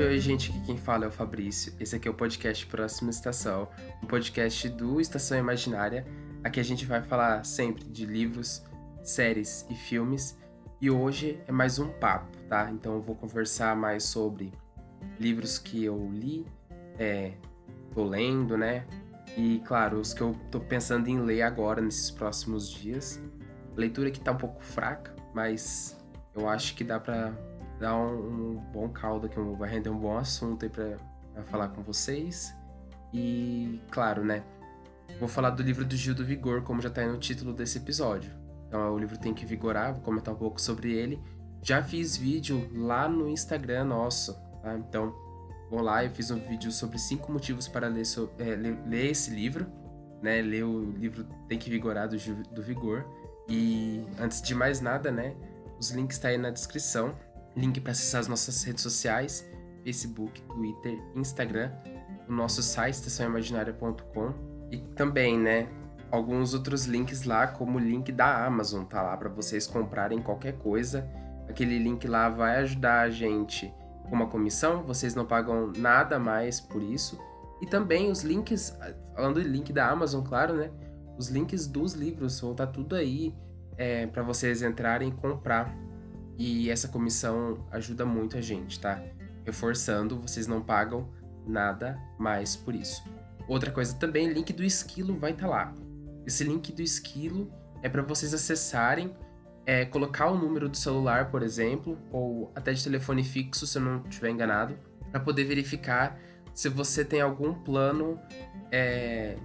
Oi, gente, aqui quem fala é o Fabrício. Esse aqui é o podcast Próxima Estação, um podcast do Estação Imaginária. Aqui a gente vai falar sempre de livros, séries e filmes. E hoje é mais um papo, tá? Então eu vou conversar mais sobre livros que eu li, é, tô lendo, né? E claro, os que eu tô pensando em ler agora nesses próximos dias. A leitura que tá um pouco fraca, mas eu acho que dá pra dar um, um bom caldo, que vai render um bom assunto aí pra, pra falar com vocês. E claro, né? Vou falar do livro do Gil do Vigor, como já tá aí no título desse episódio. Então o livro tem que vigorar, vou comentar um pouco sobre ele. Já fiz vídeo lá no Instagram nosso, tá? Então, vão lá, eu fiz um vídeo sobre cinco motivos para ler, so, é, ler, ler, esse livro, né? Ler o livro Tem que Vigorar do, do Vigor. E antes de mais nada, né? Os links tá aí na descrição. Link para acessar as nossas redes sociais: Facebook, Twitter, Instagram, o nosso site estaçãoimaginária.com e também, né? Alguns outros links lá, como o link da Amazon, tá lá para vocês comprarem qualquer coisa. Aquele link lá vai ajudar a gente com uma comissão, vocês não pagam nada mais por isso. E também os links, falando do link da Amazon, claro, né? Os links dos livros vão estar tá tudo aí é, para vocês entrarem e comprar. E essa comissão ajuda muito a gente, tá? Reforçando, vocês não pagam nada mais por isso. Outra coisa também, link do esquilo vai estar tá lá. Esse link do esquilo é para vocês acessarem, é, colocar o número do celular, por exemplo, ou até de telefone fixo, se eu não estiver enganado, para poder verificar se você tem algum plano é,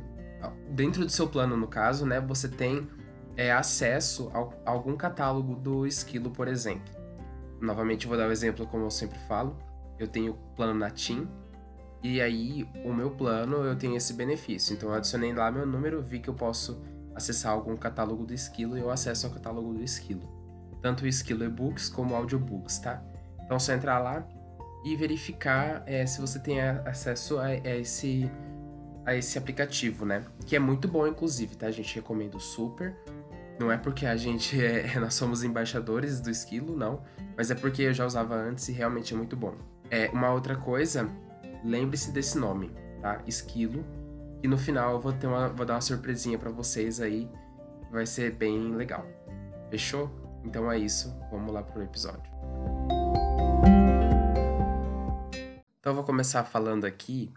dentro do seu plano, no caso, né? Você tem é, acesso a, algum catálogo do Esquilo, por exemplo. Novamente, vou dar o um exemplo como eu sempre falo. Eu tenho plano na TIM, e aí o meu plano eu tenho esse benefício. Então eu adicionei lá meu número, vi que eu posso acessar algum catálogo do Esquilo e eu acesso ao catálogo do Esquilo. Tanto o Esquilo e-books como audiobooks, tá? Então é só entrar lá e verificar é, se você tem acesso a, a, esse, a esse aplicativo, né? Que é muito bom, inclusive, tá? A gente recomenda super. Não é porque a gente é, nós somos embaixadores do Esquilo, não, mas é porque eu já usava antes e realmente é muito bom. É, uma outra coisa, lembre-se desse nome, tá? Esquilo. E no final eu vou, ter uma, vou dar uma surpresinha para vocês aí, vai ser bem legal. Fechou? Então é isso, vamos lá pro episódio. Então eu vou começar falando aqui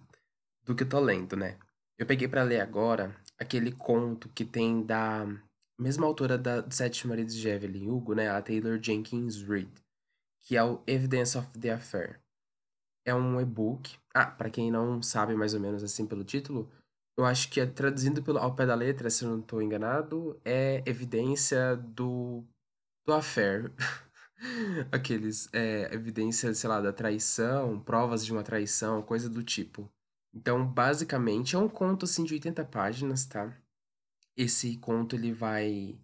do que eu tô lendo, né? Eu peguei para ler agora aquele conto que tem da mesma autora da Sete Maridos de Evelyn Hugo, né, a Taylor Jenkins Reid, que é o Evidence of the Affair. É um e-book. Ah, para quem não sabe mais ou menos assim pelo título, eu acho que é traduzindo pelo, ao pé da letra, se eu não estou enganado, é evidência do do affair. Aqueles, é, evidência, sei lá, da traição, provas de uma traição, coisa do tipo. Então, basicamente, é um conto assim de 80 páginas, tá? Esse conto ele vai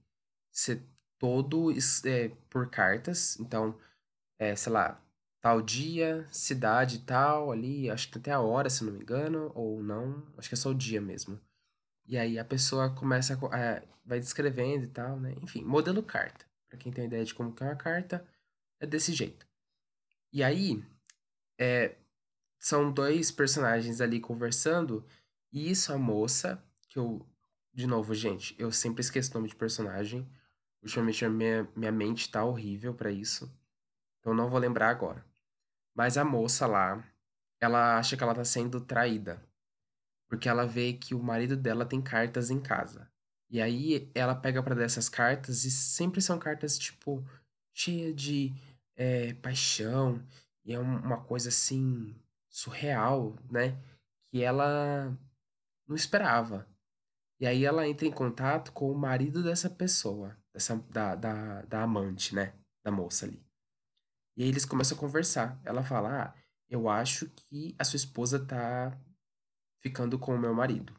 ser todo é, por cartas. Então, é, sei lá, tal dia, cidade tal, ali, acho que até a hora, se não me engano, ou não, acho que é só o dia mesmo. E aí a pessoa começa a, é, vai descrevendo e tal, né? Enfim, modelo carta. Para quem tem ideia de como que é uma carta, é desse jeito. E aí, é, são dois personagens ali conversando, e isso a moça, que eu de novo, gente, eu sempre esqueço o nome de personagem. Ultimamente minha, minha mente tá horrível para isso. Então não vou lembrar agora. Mas a moça lá, ela acha que ela tá sendo traída. Porque ela vê que o marido dela tem cartas em casa. E aí ela pega para dessas cartas e sempre são cartas, tipo, cheia de é, paixão. E é uma coisa assim, surreal, né? Que ela não esperava. E aí ela entra em contato com o marido dessa pessoa, dessa, da, da, da amante, né? Da moça ali. E aí eles começam a conversar. Ela fala: Ah, eu acho que a sua esposa tá ficando com o meu marido.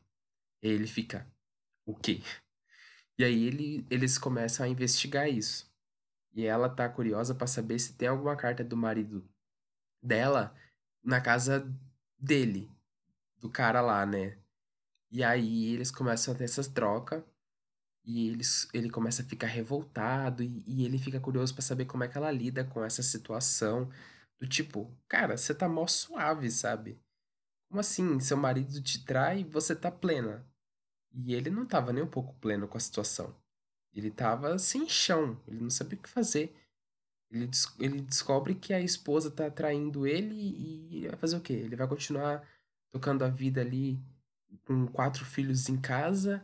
E ele fica: O quê? E aí ele, eles começam a investigar isso. E ela tá curiosa para saber se tem alguma carta do marido dela na casa dele, do cara lá, né? E aí eles começam a ter essas trocas. E eles, ele começa a ficar revoltado. E, e ele fica curioso para saber como é que ela lida com essa situação. Do tipo, cara, você tá mó suave, sabe? Como assim? Seu marido te trai e você tá plena. E ele não tava nem um pouco pleno com a situação. Ele tava sem chão, ele não sabia o que fazer. Ele, des- ele descobre que a esposa tá traindo ele e ele vai fazer o quê? Ele vai continuar tocando a vida ali com quatro filhos em casa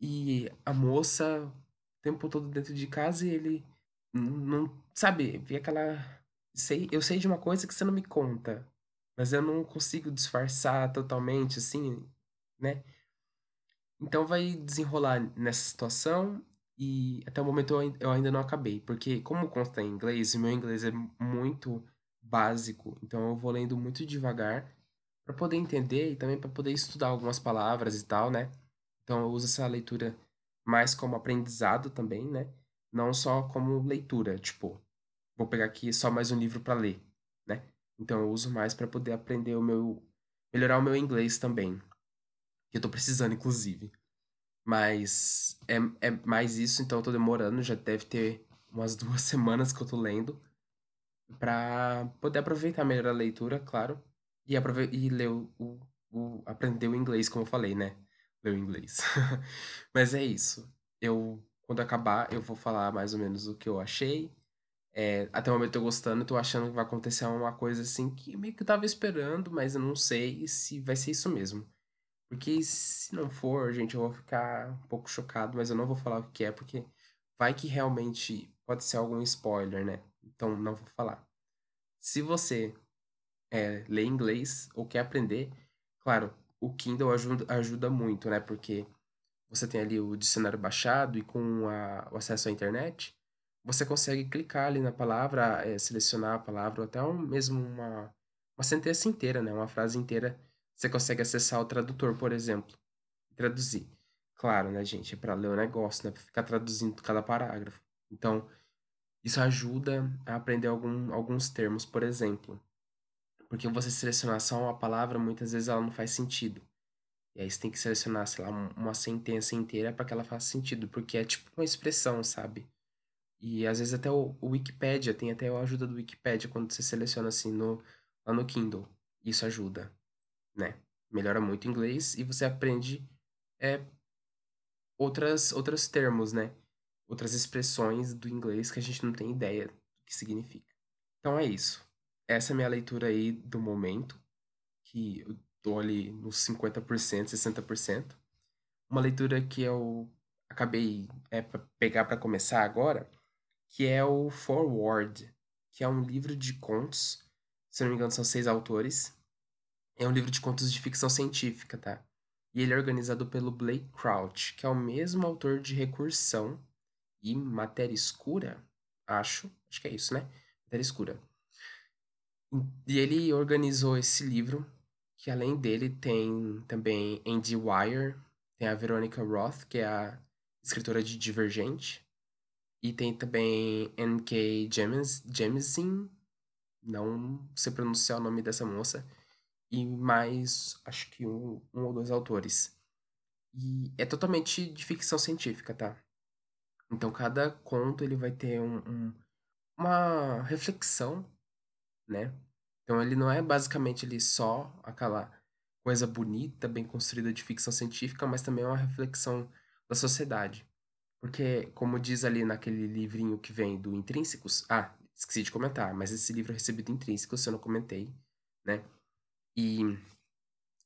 e a moça o tempo todo dentro de casa e ele não, sabe, vê aquela sei, eu sei de uma coisa que você não me conta, mas eu não consigo disfarçar totalmente assim, né? Então vai desenrolar nessa situação e até o momento eu, ain- eu ainda não acabei, porque como consta em inglês, o meu inglês é muito básico, então eu vou lendo muito devagar para poder entender e também para poder estudar algumas palavras e tal, né? Então eu uso essa leitura mais como aprendizado também, né? Não só como leitura, tipo, vou pegar aqui só mais um livro para ler, né? Então eu uso mais para poder aprender o meu melhorar o meu inglês também, que eu tô precisando inclusive. Mas é, é mais isso, então eu tô demorando, já deve ter umas duas semanas que eu tô lendo, pra poder aproveitar melhor a leitura, claro, e, aprove e ler o, o, o inglês, como eu falei, né? Ler o inglês. Mas é isso. Eu, quando acabar, eu vou falar mais ou menos o que eu achei. É, até o momento eu tô gostando, tô achando que vai acontecer uma coisa assim que meio que tava esperando, mas eu não sei se vai ser isso mesmo. Porque se não for, gente, eu vou ficar um pouco chocado, mas eu não vou falar o que é, porque vai que realmente pode ser algum spoiler, né? Então não vou falar. Se você é, lê inglês ou quer aprender, claro, o Kindle ajuda, ajuda muito, né? Porque você tem ali o dicionário baixado e com a- o acesso à internet, você consegue clicar ali na palavra, eh, selecionar a palavra, ou até um, mesmo uma, uma sentença inteira, né? Uma frase inteira. Você consegue acessar o tradutor, por exemplo, e traduzir. Claro, né, gente? É para ler o negócio, né? Pra ficar traduzindo cada parágrafo. Então, isso ajuda a aprender algum, alguns termos, por exemplo. Porque você selecionar só uma palavra, muitas vezes ela não faz sentido. E aí você tem que selecionar, sei lá, um- uma sentença inteira para que ela faça sentido, porque é tipo uma expressão, sabe? E às vezes até o, o Wikipedia, tem até a ajuda do Wikipedia quando você seleciona assim no, lá no Kindle. Isso ajuda, né? Melhora muito o inglês e você aprende é, outras, outros termos, né? Outras expressões do inglês que a gente não tem ideia do que significa. Então é isso. Essa é a minha leitura aí do momento, que eu tô ali nos 50%, 60%. Uma leitura que eu acabei é para pegar para começar agora, que é o Forward, que é um livro de contos. Se não me engano, são seis autores. É um livro de contos de ficção científica, tá? E ele é organizado pelo Blake Crouch, que é o mesmo autor de Recursão e Matéria Escura, acho. Acho que é isso, né? Matéria Escura. E ele organizou esse livro, que além dele tem também Andy Weir, tem a Veronica Roth, que é a escritora de Divergente, e tem também N.K. Jemisin, Jemisin, não sei pronunciar o nome dessa moça, e mais, acho que um, um ou dois autores. E é totalmente de ficção científica, tá? Então cada conto ele vai ter um, um- uma reflexão né? Então ele não é basicamente ele só aquela coisa bonita, bem construída de ficção científica, mas também é uma reflexão da sociedade. Porque, como diz ali naquele livrinho que vem do Intrínsecos, ah, esqueci de comentar, mas esse livro é recebido Intrínsecos, se eu não comentei, né? E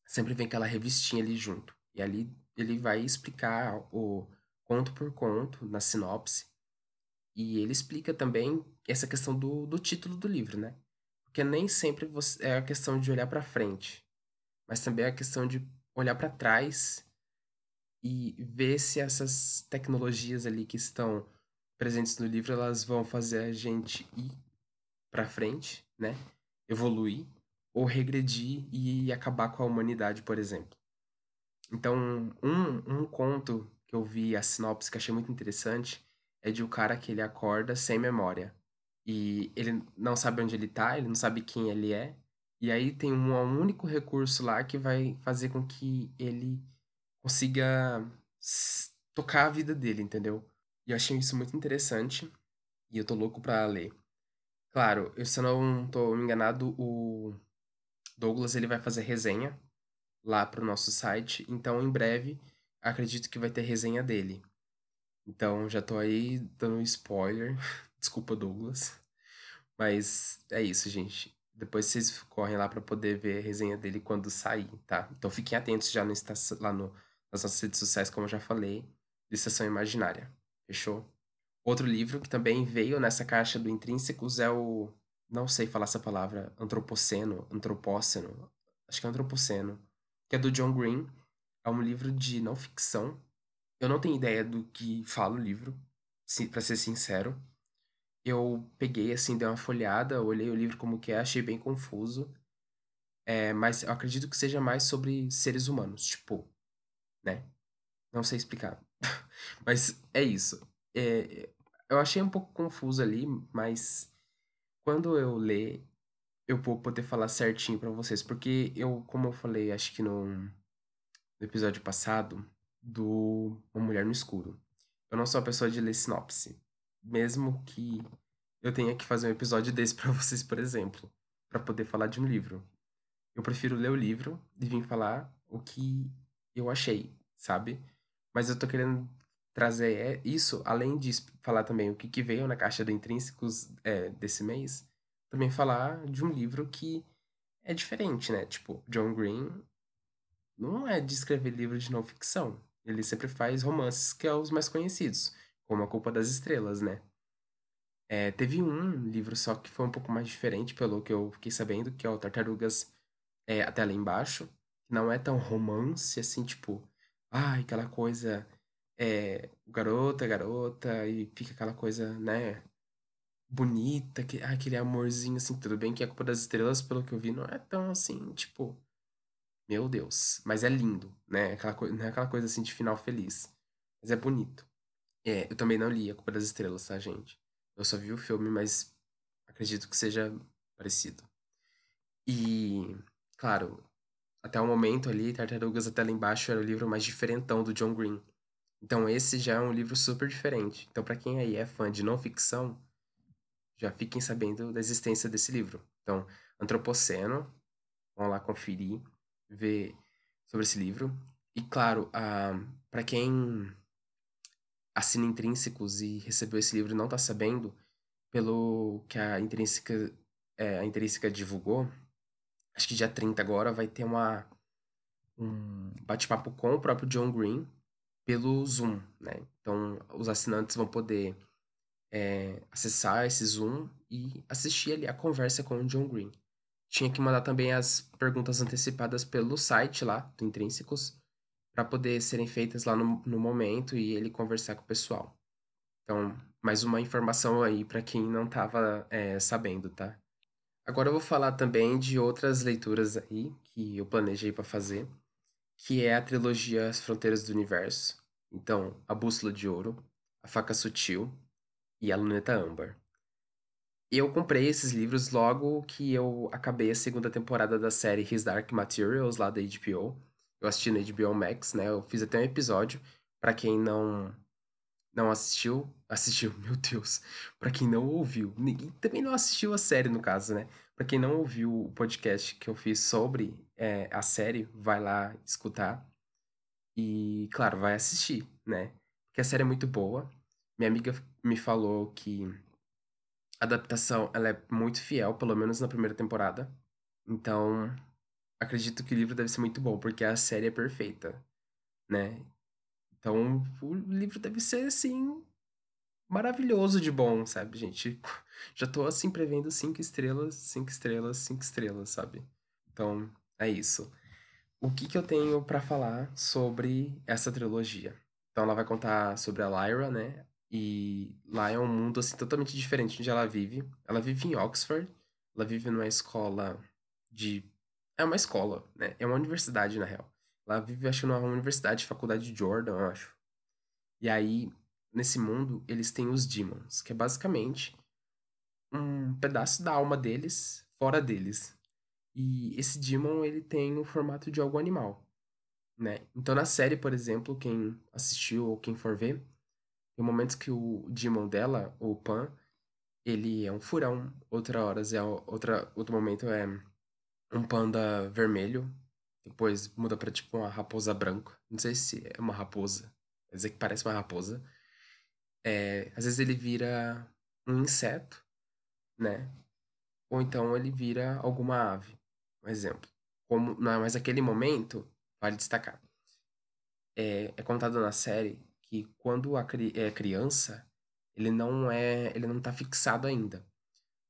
sempre vem aquela revistinha ali junto. E ali ele vai explicar o conto por conto, na sinopse, e ele explica também essa questão do, do título do livro, né? Porque nem sempre você, é a questão de olhar para frente, mas também é a questão de olhar para trás e ver se essas tecnologias ali que estão presentes no livro, elas vão fazer a gente ir para frente, né? Evoluir ou regredir e acabar com a humanidade, por exemplo. Então, um, um conto que eu vi a sinopse que achei muito interessante é de um cara que ele acorda sem memória. E ele não sabe onde ele tá, ele não sabe quem ele é. E aí tem um, único recurso lá que vai fazer com que ele consiga tocar a vida dele, entendeu? E eu achei isso muito interessante. E eu tô louco pra ler. Claro, eu, se eu não tô enganado, o Douglas ele vai fazer resenha lá pro nosso site, então em breve acredito que vai ter resenha dele. Então já tô aí dando spoiler. Desculpa, Douglas. Mas é isso, gente. Depois vocês correm lá pra poder ver a resenha dele quando sair, tá? Então fiquem atentos já no, lá no, nas nossas redes sociais, como eu já falei, de Estação Imaginária. Fechou? Outro livro que também veio nessa caixa do Intrínsecos é o. Não sei falar essa palavra. Antropoceno, antropóceno. Acho que é antropoceno. Que é do John Green. É um livro de não ficção. Eu não tenho ideia do que fala o livro, para ser sincero. Eu peguei, assim, dei uma folhada, olhei o livro como que é, achei bem confuso. É, mas eu acredito que seja mais sobre seres humanos, tipo, né? Não sei explicar. mas é isso. É, eu achei um pouco confuso ali, mas quando eu ler, eu vou poder falar certinho para vocês, porque eu, como eu falei, acho que no, no episódio passado do Uma Mulher no Escuro, eu não sou a pessoa de ler sinopse, mesmo que eu tenha que fazer um episódio desse para vocês, por exemplo, para poder falar de um livro. Eu prefiro ler o livro e vir falar o que eu achei, sabe? Mas eu tô querendo trazer é isso, além de falar também o que, que veio na caixa do Intrínsecos é, desse mês, também falar de um livro que é diferente, né? Tipo, John Green não é de escrever livro de não ficção. Ele sempre faz romances que é os mais conhecidos, como A Culpa das Estrelas, né? É, teve um livro só que foi um pouco mais diferente, pelo que eu fiquei sabendo, que é o Tartarugas é, Até Lá Embaixo. Que não é tão romance, assim, tipo... Ai, aquela coisa é, garota, garota, e fica aquela coisa, né, bonita, que, aquele amorzinho, assim, tudo bem que a Culpa das Estrelas, pelo que eu vi, não é tão, assim, tipo, meu Deus, mas é lindo, né, aquela não é aquela coisa, assim, de final feliz, mas é bonito. É, eu também não li a Culpa das Estrelas, tá, gente? Eu só vi o filme, mas acredito que seja parecido. E, claro, até o momento ali, Tartarugas até lá embaixo era o livro mais diferentão do John Green. Então esse já é um livro super diferente. Então para quem aí é fã de não ficção, já fiquem sabendo da existência desse livro. Então, Antropoceno, vão lá conferir, ver sobre esse livro. E claro, uh, para quem assina Intrínsecos e recebeu esse livro e não está sabendo, pelo que a Intrínseca, é, a Intrínseca divulgou, acho que dia 30 agora vai ter uma, um bate-papo com o próprio John Green, pelo Zoom, né? Então, os assinantes vão poder é, acessar esse Zoom e assistir ali a conversa com o John Green. Tinha que mandar também as perguntas antecipadas pelo site lá do Intrínsecos para poder serem feitas lá no, no momento e ele conversar com o pessoal. Então, mais uma informação aí para quem não estava é, sabendo, tá? Agora eu vou falar também de outras leituras aí que eu planejei para fazer que é a trilogia As Fronteiras do Universo. Então, A Bússola de Ouro, A Faca Sutil e A Luneta Âmbar. Eu comprei esses livros logo que eu acabei a segunda temporada da série His Dark Materials, lá da HBO. Eu assisti no HBO Max, né? Eu fiz até um episódio. para quem não não assistiu, assistiu, meu Deus. para quem não ouviu, ninguém também não assistiu a série no caso, né? Para quem não ouviu o podcast que eu fiz sobre é, a série, vai lá escutar. E, claro, vai assistir, né? Porque a série é muito boa. Minha amiga me falou que a adaptação ela é muito fiel, pelo menos na primeira temporada. Então, acredito que o livro deve ser muito bom, porque a série é perfeita, né? Então, o livro deve ser, assim, maravilhoso de bom, sabe, gente? Já tô assim prevendo cinco estrelas, cinco estrelas, cinco estrelas, sabe? Então, é isso. O que que eu tenho para falar sobre essa trilogia? Então, ela vai contar sobre a Lyra, né? E lá é um mundo assim totalmente diferente onde ela vive. Ela vive em Oxford. Ela vive numa escola de é uma escola, né? É uma universidade na real. Ela vive acho numa universidade, faculdade de Jordan, eu acho. E aí nesse mundo, eles têm os demons, que é basicamente um pedaço da alma deles fora deles. E esse demon, ele tem o formato de algo animal, né? Então na série, por exemplo, quem assistiu ou quem for ver, tem momentos que o demon dela, o Pan, ele é um furão, outra horas é outra outro momento é um panda vermelho, depois muda para tipo uma raposa branca. Não sei se é uma raposa, quer dizer que parece uma raposa. É, às vezes ele vira um inseto, né? Ou então ele vira alguma ave. Um exemplo. Como, não, mas aquele momento, vale destacar. É, é contado na série que quando a cri é criança, ele não é, ele não tá fixado ainda.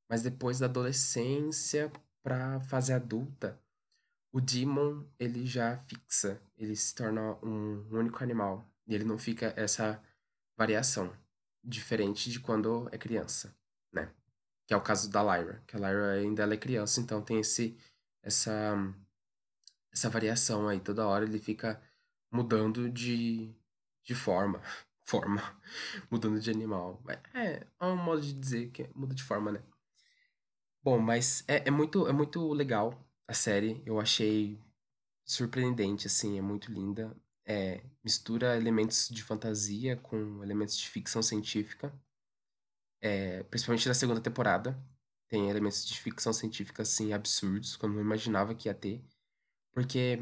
Mas depois da adolescência pra fase adulta, o Demon, ele já fixa, ele se torna um único animal. E ele não fica essa variação, diferente de quando é criança, né? Que é o caso da Lyra, que a Lyra ainda é criança, então tem esse essa essa variação aí toda hora ele fica mudando de de forma, forma, mudando de animal. É, é um modo de dizer que muda de forma, né? Bom, mas é, é muito é muito legal a série, eu achei surpreendente assim, é muito linda. É, mistura elementos de fantasia com elementos de ficção científica. É, principalmente na segunda temporada. Tem elementos de ficção científica, assim, absurdos, como eu imaginava que ia ter. Porque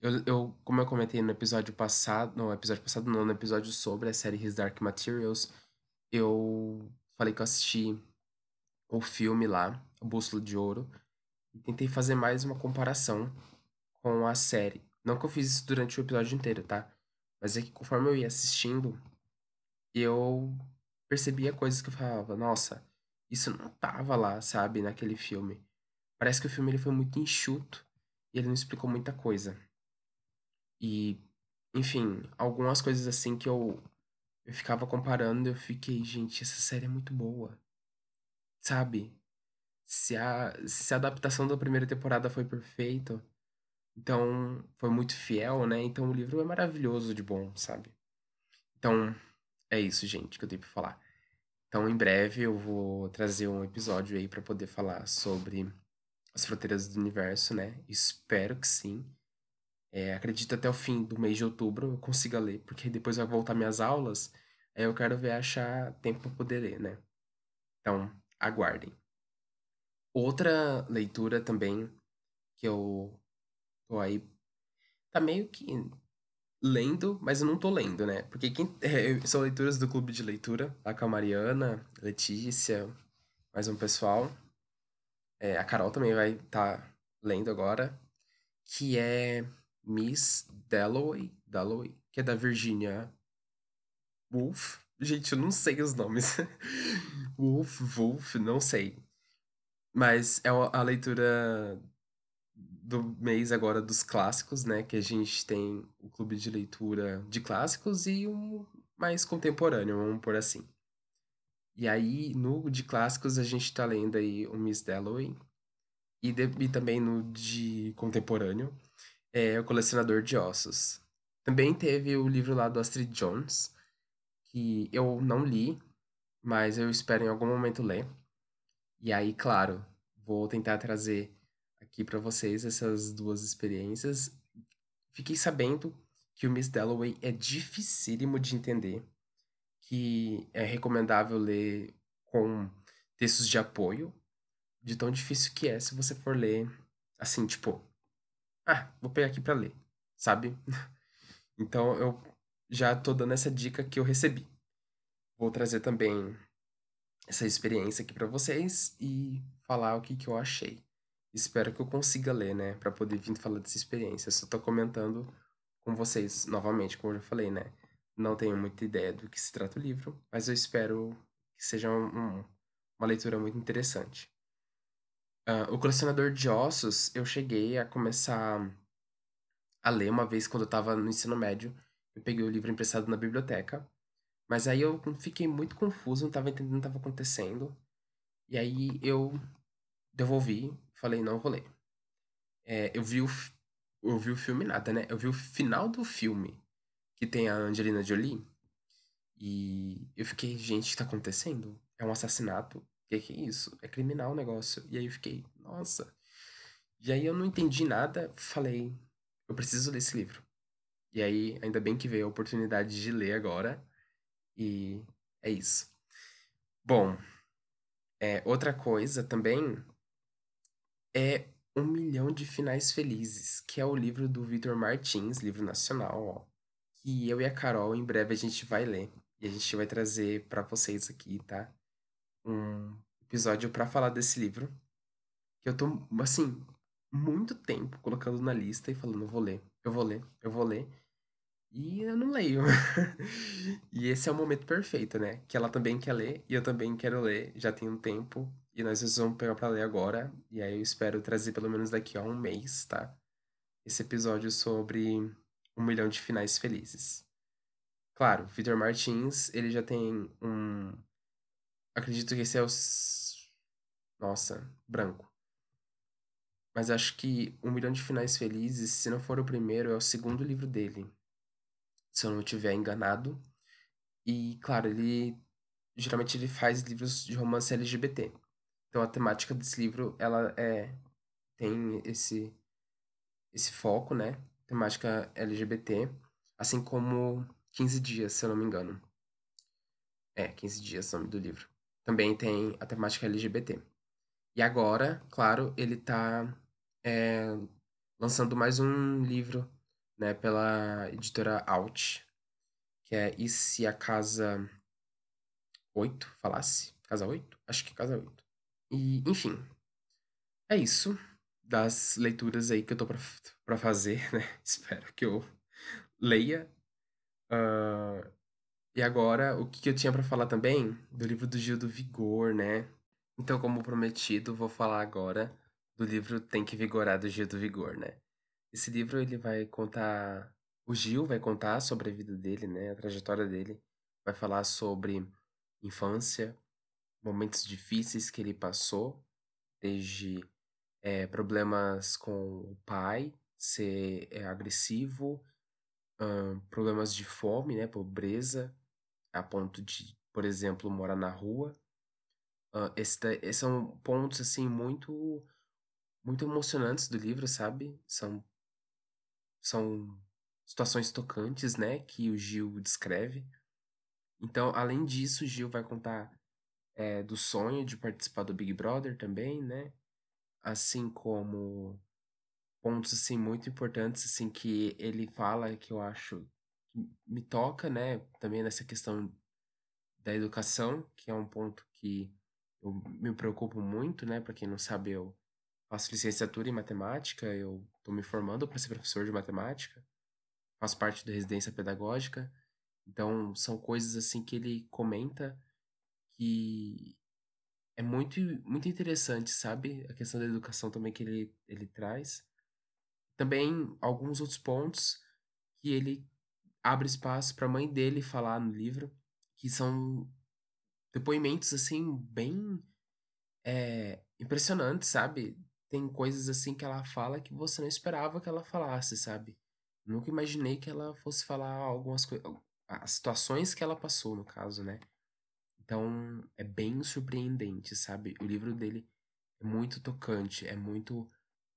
eu, eu, como eu comentei no episódio passado, no episódio passado não, no episódio sobre a série His Dark Materials, eu falei que eu assisti o filme lá, A Bússola de Ouro, e tentei fazer mais uma comparação com a série. Não que eu fiz isso durante o episódio inteiro, tá? Mas é que conforme eu ia assistindo, eu percebia coisas que eu falava, nossa, isso não tava lá, sabe, naquele filme. Parece que o filme ele foi muito enxuto e ele não explicou muita coisa. E, enfim, algumas coisas assim que eu, eu ficava comparando, eu fiquei, gente, essa série é muito boa. Sabe? Se a, se a adaptação da primeira temporada foi perfeita, então, foi muito fiel, né? Então, o livro é maravilhoso de bom, sabe? Então, é isso, gente, que eu tenho pra falar. Então, em breve eu vou trazer um episódio aí para poder falar sobre as fronteiras do universo, né? Espero que sim. É, acredito até o fim do mês de outubro eu consiga ler, porque depois vai voltar minhas aulas, aí eu quero ver achar tempo para poder ler, né? Então, aguardem. Outra leitura também que eu Tô aí. Tá meio que lendo, mas eu não tô lendo, né? Porque quem, é, são leituras do clube de leitura, lá com a Mariana, Letícia, mais um pessoal. É, a Carol também vai estar tá lendo agora, que é Miss Dalloway, Dalloway, que é da Virginia Woolf. Gente, eu não sei os nomes. Wolf, Wolf, não sei. Mas é a leitura do mês agora dos clássicos, né? Que a gente tem o clube de leitura de clássicos e um mais contemporâneo, vamos por assim. E aí, no de clássicos, a gente tá lendo aí o Miss Dalloway. E, de, e também no de contemporâneo, é O Colecionador de Ossos. Também teve o livro lá do Astrid Jones, que eu não li, mas eu espero em algum momento ler. E aí, claro, vou tentar trazer aqui para vocês essas duas experiências. Fiquei sabendo que o Miss Dalloway é dificílimo de entender, que é recomendável ler com textos de apoio, de tão difícil que é se você for ler assim, tipo, ah, vou pegar aqui para ler, sabe? então eu já tô dando essa dica que eu recebi. Vou trazer também essa experiência aqui para vocês e falar o que, que eu achei. Espero que eu consiga ler, né? Pra poder vir falar dessa experiência. Só tô comentando com vocês novamente, como eu já falei, né? Não tenho muita ideia do que se trata o livro, mas eu espero que seja um, uma leitura muito interessante. Uh, o Colecionador de Ossos, eu cheguei a começar a ler uma vez quando eu tava no ensino médio. Eu peguei o livro emprestado na biblioteca. Mas aí eu fiquei muito confuso, não tava entendendo o que estava acontecendo. E aí eu devolvi, falei, não vou ler. É, eu, vi o, eu vi o filme nada, né? Eu vi o final do filme, que tem a Angelina Jolie. E eu fiquei, gente, o que tá acontecendo? É um assassinato? O que, que é isso? É criminal o negócio. E aí eu fiquei, nossa. E aí eu não entendi nada, falei, eu preciso ler esse livro. E aí, ainda bem que veio a oportunidade de ler agora. E é isso. Bom, É, outra coisa também é Um Milhão de Finais Felizes, que é o livro do Vitor Martins, livro nacional, ó, que eu e a Carol em breve a gente vai ler e a gente vai trazer para vocês aqui, tá? Um episódio para falar desse livro, que eu tô assim, muito tempo colocando na lista e falando, vou ler, eu vou ler, eu vou ler. E eu não leio. e esse é o momento perfeito, né? Que ela também quer ler e eu também quero ler, já tem um tempo. E nós vamos pegar pra ler agora. E aí eu espero trazer pelo menos daqui a um mês, tá? Esse episódio sobre um milhão de finais felizes. Claro, Vitor Martins, ele já tem um. Acredito que esse é o. Nossa, branco. Mas acho que Um Milhão de Finais Felizes, se não for o primeiro, é o segundo livro dele se eu não estiver enganado. E, claro, ele geralmente ele faz livros de romance LGBT. Então a temática desse livro, ela é tem esse esse foco, né? Temática LGBT, assim como 15 dias, se eu não me engano. É, 15 dias é o nome do livro. Também tem a temática LGBT. E agora, claro, ele tá é, lançando mais um livro né, pela editora Out, que é E se a Casa 8 falasse? Casa 8? Acho que é Casa 8. E, enfim, é isso das leituras aí que eu tô pra, pra fazer, né? Espero que eu leia. Uh, e agora, o que eu tinha para falar também? Do livro do Gil do Vigor, né? Então, como prometido, vou falar agora do livro Tem que Vigorar do Gil do Vigor, né? Esse livro ele vai contar, o Gil vai contar sobre a vida dele, né, a trajetória dele, vai falar sobre infância, momentos difíceis que ele passou, desde é, problemas com o pai, ser é, agressivo, problemas de fome, né, pobreza, a ponto de, por exemplo, morar na rua. esses, esses são pontos assim muito muito emocionantes do livro, sabe? São são situações tocantes, né, que o Gil descreve. Então, além disso, o Gil vai contar é, do sonho de participar do Big Brother também, né? Assim como pontos assim muito importantes assim que ele fala que eu acho que me toca, né? Também nessa questão da educação, que é um ponto que eu me preocupo muito, né? Para quem não sabe, eu faço licenciatura em matemática, eu estou me formando para ser professor de matemática, faço parte da residência pedagógica, então são coisas assim que ele comenta que é muito muito interessante, sabe? A questão da educação também que ele ele traz. Também alguns outros pontos que ele abre espaço para a mãe dele falar no livro, que são depoimentos assim bem é, impressionantes, sabe? Tem coisas assim que ela fala que você não esperava que ela falasse, sabe? Nunca imaginei que ela fosse falar algumas coisas. As situações que ela passou, no caso, né? Então, é bem surpreendente, sabe? O livro dele é muito tocante, é muito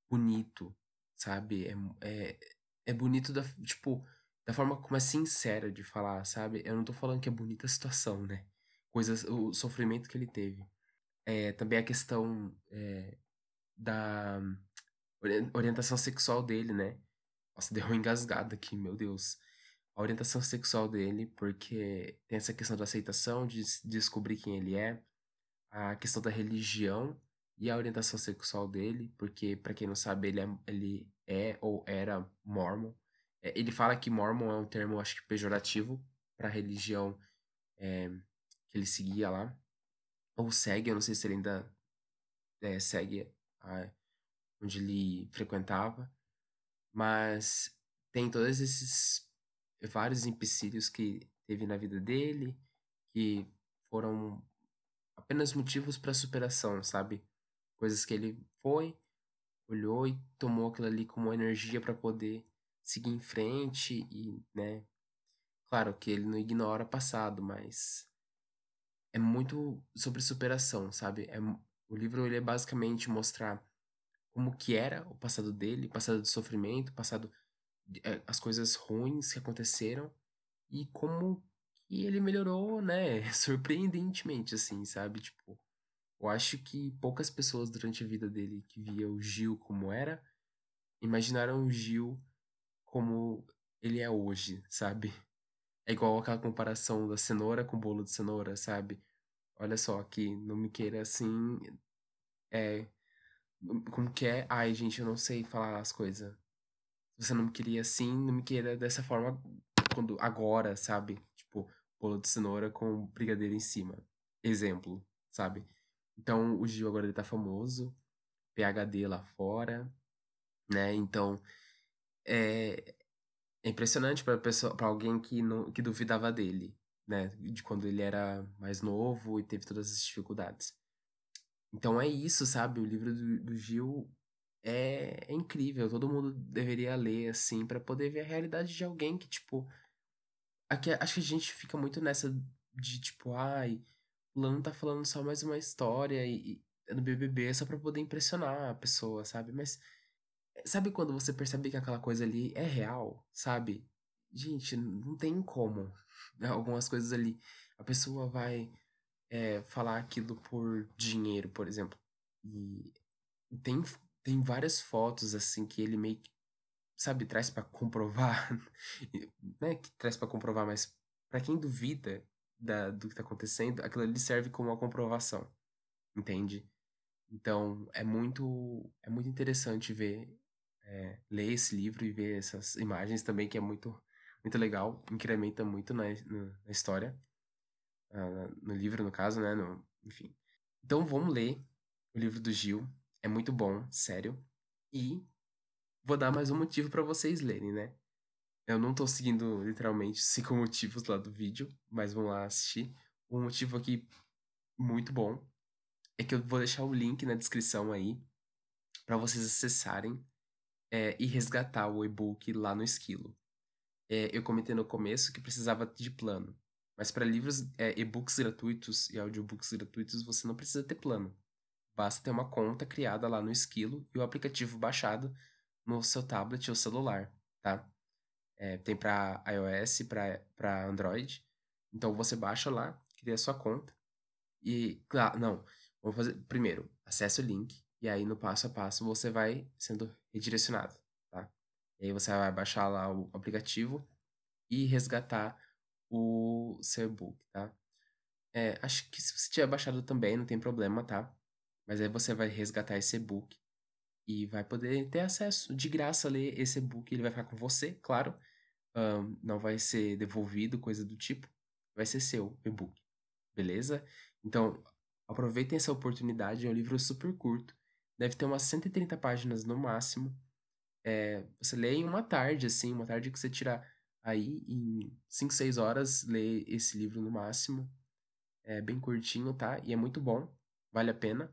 bonito, sabe? É, é, é bonito da, tipo, da forma como é sincera de falar, sabe? Eu não tô falando que é bonita a situação, né? Coisas, o sofrimento que ele teve. É, também a questão é, da orientação sexual dele, né? Nossa, deu engasgada aqui, meu Deus. A orientação sexual dele, porque tem essa questão da aceitação, de descobrir quem ele é, a questão da religião e a orientação sexual dele, porque, para quem não sabe, ele é, ele é ou era mormon. É, ele fala que mormon é um termo, acho que pejorativo, para a religião é, que ele seguia lá. Ou segue, eu não sei se ele ainda é, segue onde ele frequentava, mas tem todos esses vários empecilhos que teve na vida dele, que foram apenas motivos para superação, sabe? Coisas que ele foi, olhou e tomou aquilo ali como energia para poder seguir em frente e, né? Claro que ele não ignora o passado, mas é muito sobre superação, sabe? É, o livro ele é basicamente mostrar como que era o passado dele, passado de sofrimento, passado é, as coisas ruins que aconteceram e como que ele melhorou, né, surpreendentemente assim, sabe? Tipo, Eu acho que poucas pessoas durante a vida dele que via o Gil como era, imaginaram o Gil como ele é hoje, sabe? É igual aquela comparação da cenoura com bolo de cenoura, sabe? Olha só, que não me queira assim. É. Como que é? Ai, gente, eu não sei falar as coisas. Você não me queria assim, não me queira dessa forma quando agora, sabe? Tipo, bolo de cenoura com brigadeiro em cima. Exemplo, sabe? Então, o Gil agora ele tá famoso, PhD lá fora, né? Então, é, é impressionante para pessoa, para alguém que não que duvidava dele, né, de quando ele era mais novo e teve todas as dificuldades. Então é isso, sabe? O livro do, do Gil é, é, incrível. Todo mundo deveria ler assim para poder ver a realidade de alguém que tipo aqui acho que a gente fica muito nessa de tipo, ai, o Lano tá falando só mais uma história e, e no BBB só para poder impressionar a pessoa, sabe? Mas Sabe quando você percebe que aquela coisa ali é real, sabe? Gente, não tem como. Algumas coisas ali. A pessoa vai é, falar aquilo por dinheiro, por exemplo. E tem, tem várias fotos, assim, que ele meio que, sabe, traz para comprovar. não é que traz para comprovar, mas para quem duvida da, do que tá acontecendo, aquilo ali serve como uma comprovação. Entende? Então, é muito, é muito interessante ver é, ler esse livro e ver essas imagens também, que é muito, muito legal, incrementa muito na, na história, uh, no livro, no caso, né? No, enfim. Então vamos ler o livro do Gil, é muito bom, sério, e vou dar mais um motivo para vocês lerem, né? Eu não tô seguindo literalmente cinco motivos lá do vídeo, mas vão lá assistir. Um motivo aqui muito bom é que eu vou deixar o link na descrição aí para vocês acessarem é, e resgatar o e-book lá no Esquilo. É, eu comentei no começo que precisava de plano, mas para livros, é, e-books gratuitos e audiobooks gratuitos você não precisa ter plano. Basta ter uma conta criada lá no Esquilo e o aplicativo baixado no seu tablet ou celular, tá? É, tem para iOS, para Android. Então você baixa lá, cria sua conta e, claro, não, vamos fazer primeiro, acesse o link e aí no passo a passo você vai sendo redirecionado? E aí você vai baixar lá o aplicativo e resgatar o seu e-book, tá? É, acho que se você tiver baixado também não tem problema, tá? Mas aí você vai resgatar esse e-book e vai poder ter acesso de graça a ler esse e-book. Ele vai ficar com você, claro. Um, não vai ser devolvido, coisa do tipo. Vai ser seu e-book, beleza? Então, aproveitem essa oportunidade. É um livro super curto. Deve ter umas 130 páginas no máximo. É, você lê em uma tarde, assim, uma tarde que você tira aí em 5, 6 horas, lê esse livro no máximo. É bem curtinho, tá? E é muito bom, vale a pena.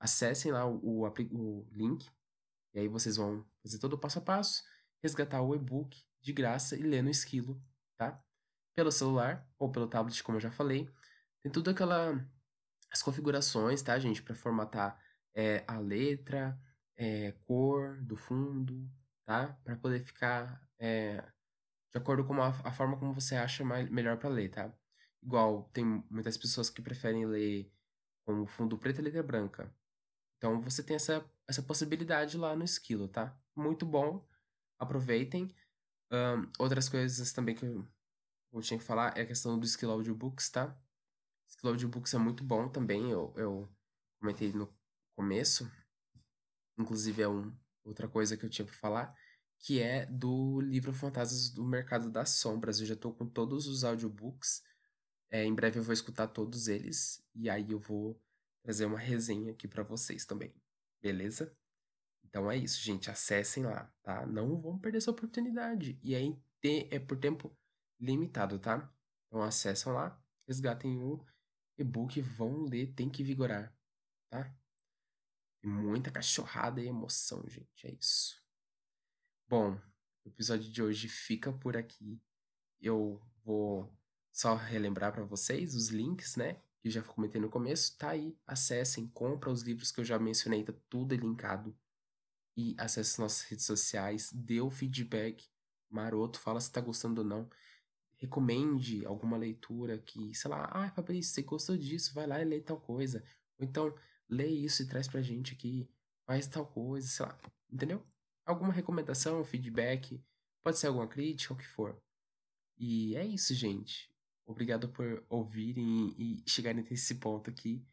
Acessem lá o, o, o link, e aí vocês vão fazer todo o passo a passo, resgatar o e-book de graça e ler no esquilo, tá? Pelo celular ou pelo tablet, como eu já falei. Tem tudo aquela as configurações, tá, gente, para formatar é, a letra, é, cor do fundo, tá? Para poder ficar é, de acordo com a, a, forma como você acha mais, melhor para ler, tá? Igual tem muitas pessoas que preferem ler com fundo preto e letra branca. Então você tem essa, essa possibilidade lá no Esquilo, tá? Muito bom, aproveitem. Um, outras coisas também que eu, tinha que falar é a questão do Skill Audiobooks, tá? Skill Audiobooks é muito bom também, eu, eu comentei no começo, inclusive é um, outra coisa que eu tinha para falar, que é do livro Fantasmas do Mercado das Sombras. Eu já estou com todos os audiobooks. É, em breve eu vou escutar todos eles e aí eu vou trazer uma resenha aqui para vocês também. Beleza? Então é isso, gente. Acessem lá, tá? Não vão perder essa oportunidade. E aí é por tempo limitado, tá? Então acessam lá, resgatem o e-book, vão ler, tem que vigorar, tá? Muita cachorrada e emoção, gente. É isso. Bom, o episódio de hoje fica por aqui. Eu vou só relembrar para vocês os links, né? Que já comentei no começo. Tá aí. Acessem, compra os livros que eu já mencionei, tá tudo linkado. E acesse nossas redes sociais, dê o feedback maroto, fala se tá gostando ou não. Recomende alguma leitura que, sei lá, ah, Fabrício, você gostou disso, vai lá e lê tal coisa Ou então, lê isso e traz pra gente aqui, faz tal coisa, sei lá, entendeu? Alguma recomendação, feedback, pode ser alguma crítica, o que for. E é isso, gente. Obrigado por ouvirem e chegarem até esse ponto aqui.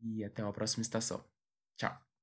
E até uma próxima estação. Tchau.